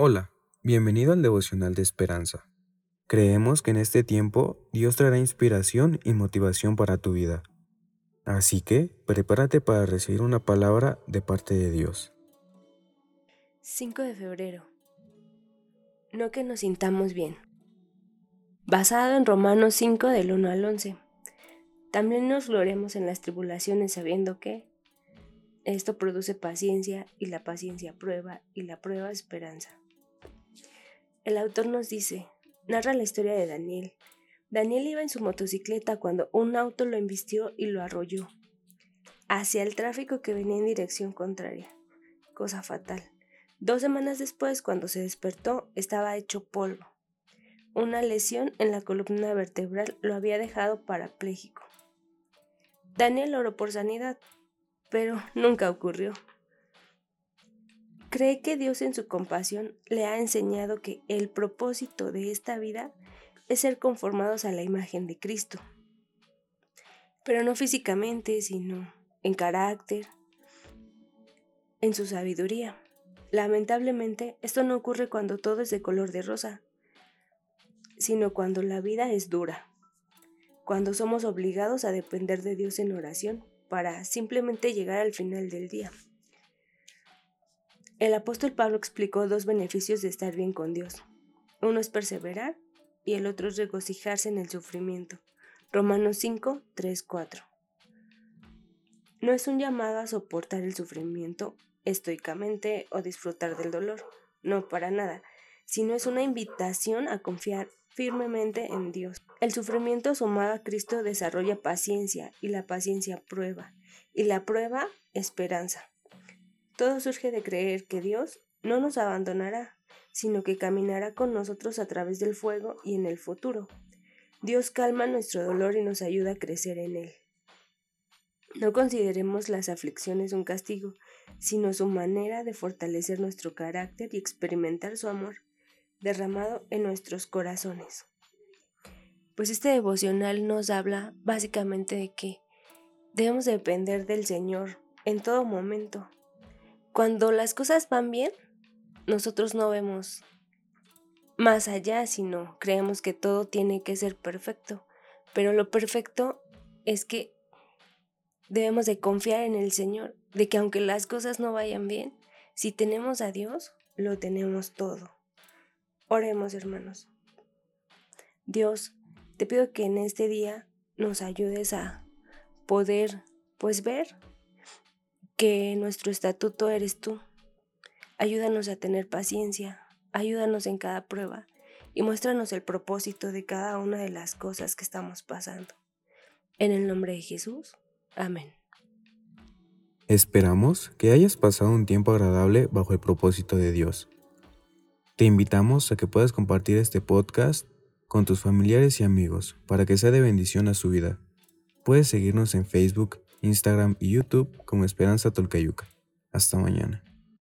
Hola, bienvenido al devocional de esperanza. Creemos que en este tiempo Dios traerá inspiración y motivación para tu vida. Así que prepárate para recibir una palabra de parte de Dios. 5 de febrero. No que nos sintamos bien. Basado en Romanos 5 del 1 al 11. También nos gloriamos en las tribulaciones sabiendo que esto produce paciencia y la paciencia prueba y la prueba esperanza. El autor nos dice, narra la historia de Daniel. Daniel iba en su motocicleta cuando un auto lo embistió y lo arrolló hacia el tráfico que venía en dirección contraria. Cosa fatal. Dos semanas después, cuando se despertó, estaba hecho polvo. Una lesión en la columna vertebral lo había dejado parapléjico. Daniel oró por sanidad, pero nunca ocurrió. Cree que Dios en su compasión le ha enseñado que el propósito de esta vida es ser conformados a la imagen de Cristo. Pero no físicamente, sino en carácter, en su sabiduría. Lamentablemente, esto no ocurre cuando todo es de color de rosa, sino cuando la vida es dura, cuando somos obligados a depender de Dios en oración para simplemente llegar al final del día. El apóstol Pablo explicó dos beneficios de estar bien con Dios. Uno es perseverar y el otro es regocijarse en el sufrimiento. Romanos 5, 3, 4. No es un llamado a soportar el sufrimiento estoicamente o disfrutar del dolor, no para nada, sino es una invitación a confiar firmemente en Dios. El sufrimiento sumado a Cristo desarrolla paciencia y la paciencia prueba y la prueba esperanza. Todo surge de creer que Dios no nos abandonará, sino que caminará con nosotros a través del fuego y en el futuro. Dios calma nuestro dolor y nos ayuda a crecer en él. No consideremos las aflicciones un castigo, sino su manera de fortalecer nuestro carácter y experimentar su amor derramado en nuestros corazones. Pues este devocional nos habla básicamente de que debemos depender del Señor en todo momento. Cuando las cosas van bien, nosotros no vemos más allá, sino creemos que todo tiene que ser perfecto. Pero lo perfecto es que debemos de confiar en el Señor, de que aunque las cosas no vayan bien, si tenemos a Dios, lo tenemos todo. Oremos, hermanos. Dios, te pido que en este día nos ayudes a poder, pues, ver que nuestro estatuto eres tú. Ayúdanos a tener paciencia, ayúdanos en cada prueba y muéstranos el propósito de cada una de las cosas que estamos pasando. En el nombre de Jesús. Amén. Esperamos que hayas pasado un tiempo agradable bajo el propósito de Dios. Te invitamos a que puedas compartir este podcast con tus familiares y amigos para que sea de bendición a su vida. Puedes seguirnos en Facebook, Instagram y YouTube como Esperanza Tolcayuca. Hasta mañana.